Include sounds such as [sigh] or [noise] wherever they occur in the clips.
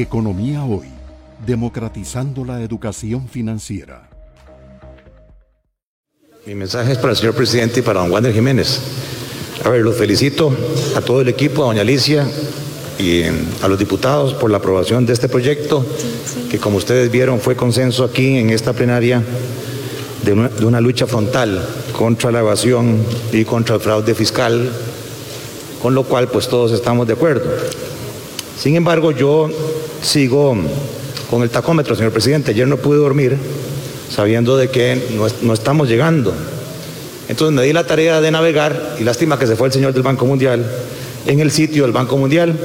Economía Hoy, democratizando la educación financiera. Mi mensaje es para el señor presidente y para don Wander Jiménez. A ver, los felicito a todo el equipo, a doña Alicia y a los diputados por la aprobación de este proyecto, que como ustedes vieron fue consenso aquí en esta plenaria de una, de una lucha frontal contra la evasión y contra el fraude fiscal, con lo cual pues todos estamos de acuerdo. Sin embargo, yo sigo con el tacómetro, señor presidente. Ayer no pude dormir sabiendo de que no, no, estamos llegando. Entonces me di la tarea de navegar, y lástima que se fue el señor del Banco Mundial, en el sitio del Banco Mundial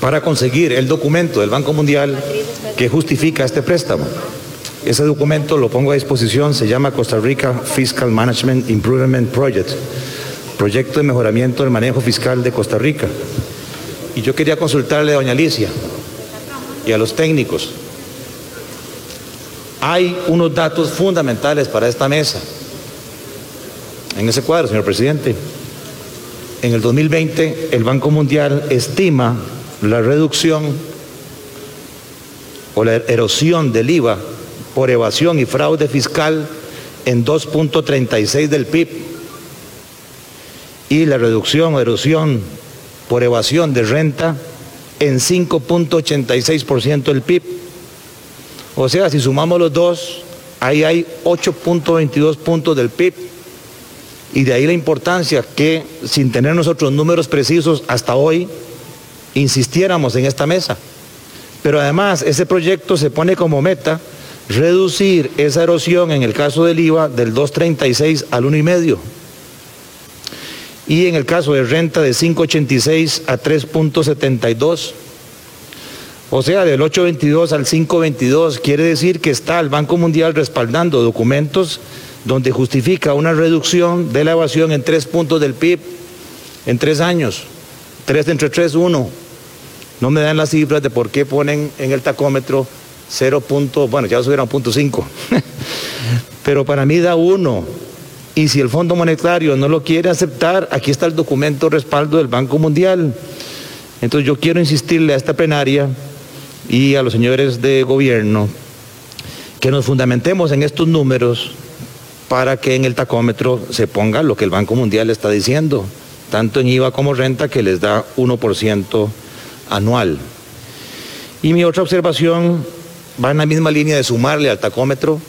para conseguir el documento del Banco Mundial que justifica este préstamo. Ese documento lo pongo a disposición, se llama Costa Rica Fiscal Management Improvement Project, proyecto de mejoramiento del manejo fiscal de Costa Rica. Y yo quería consultarle a doña Alicia y a los técnicos. Hay unos datos fundamentales para esta mesa. En ese cuadro, señor presidente, en el 2020 el Banco Mundial estima la reducción o la erosión del IVA por evasión y fraude fiscal en 2.36 del PIB y la reducción o erosión por evasión de renta en 5.86% del PIB. O sea, si sumamos los dos, ahí hay 8.22 puntos del PIB. Y de ahí la importancia que, sin tener nosotros números precisos hasta hoy, insistiéramos en esta mesa. Pero además, ese proyecto se pone como meta reducir esa erosión en el caso del IVA del 2.36 al 1,5 y en el caso de renta de 5.86 a 3.72. O sea, del 8.22 al 5.22 quiere decir que está el Banco Mundial respaldando documentos donde justifica una reducción de la evasión en tres puntos del PIB en tres años. Tres entre tres, uno. No me dan las cifras de por qué ponen en el tacómetro 0. bueno, ya subieron punto 5. [laughs] Pero para mí da uno. Y si el Fondo Monetario no lo quiere aceptar, aquí está el documento respaldo del Banco Mundial. Entonces yo quiero insistirle a esta plenaria y a los señores de gobierno que nos fundamentemos en estos números para que en el tacómetro se ponga lo que el Banco Mundial está diciendo, tanto en IVA como renta, que les da 1% anual. Y mi otra observación va en la misma línea de sumarle al tacómetro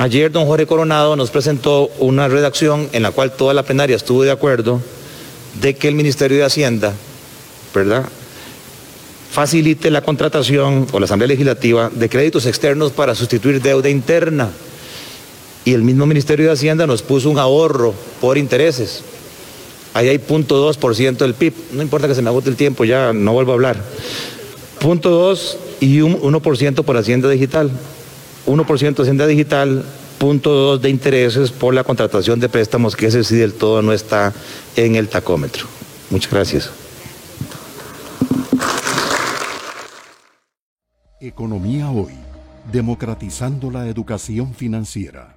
Ayer don Jorge Coronado nos presentó una redacción en la cual toda la plenaria estuvo de acuerdo de que el Ministerio de Hacienda, ¿verdad?, facilite la contratación o la Asamblea Legislativa de créditos externos para sustituir deuda interna. Y el mismo Ministerio de Hacienda nos puso un ahorro por intereses. Ahí hay 0.2% del PIB. No importa que se me agote el tiempo, ya no vuelvo a hablar. Punto 2 y un 1% por Hacienda Digital. 1% Hacienda Digital, punto 2 de intereses por la contratación de préstamos, que ese sí del todo no está en el tacómetro. Muchas gracias. Economía hoy, democratizando la educación financiera.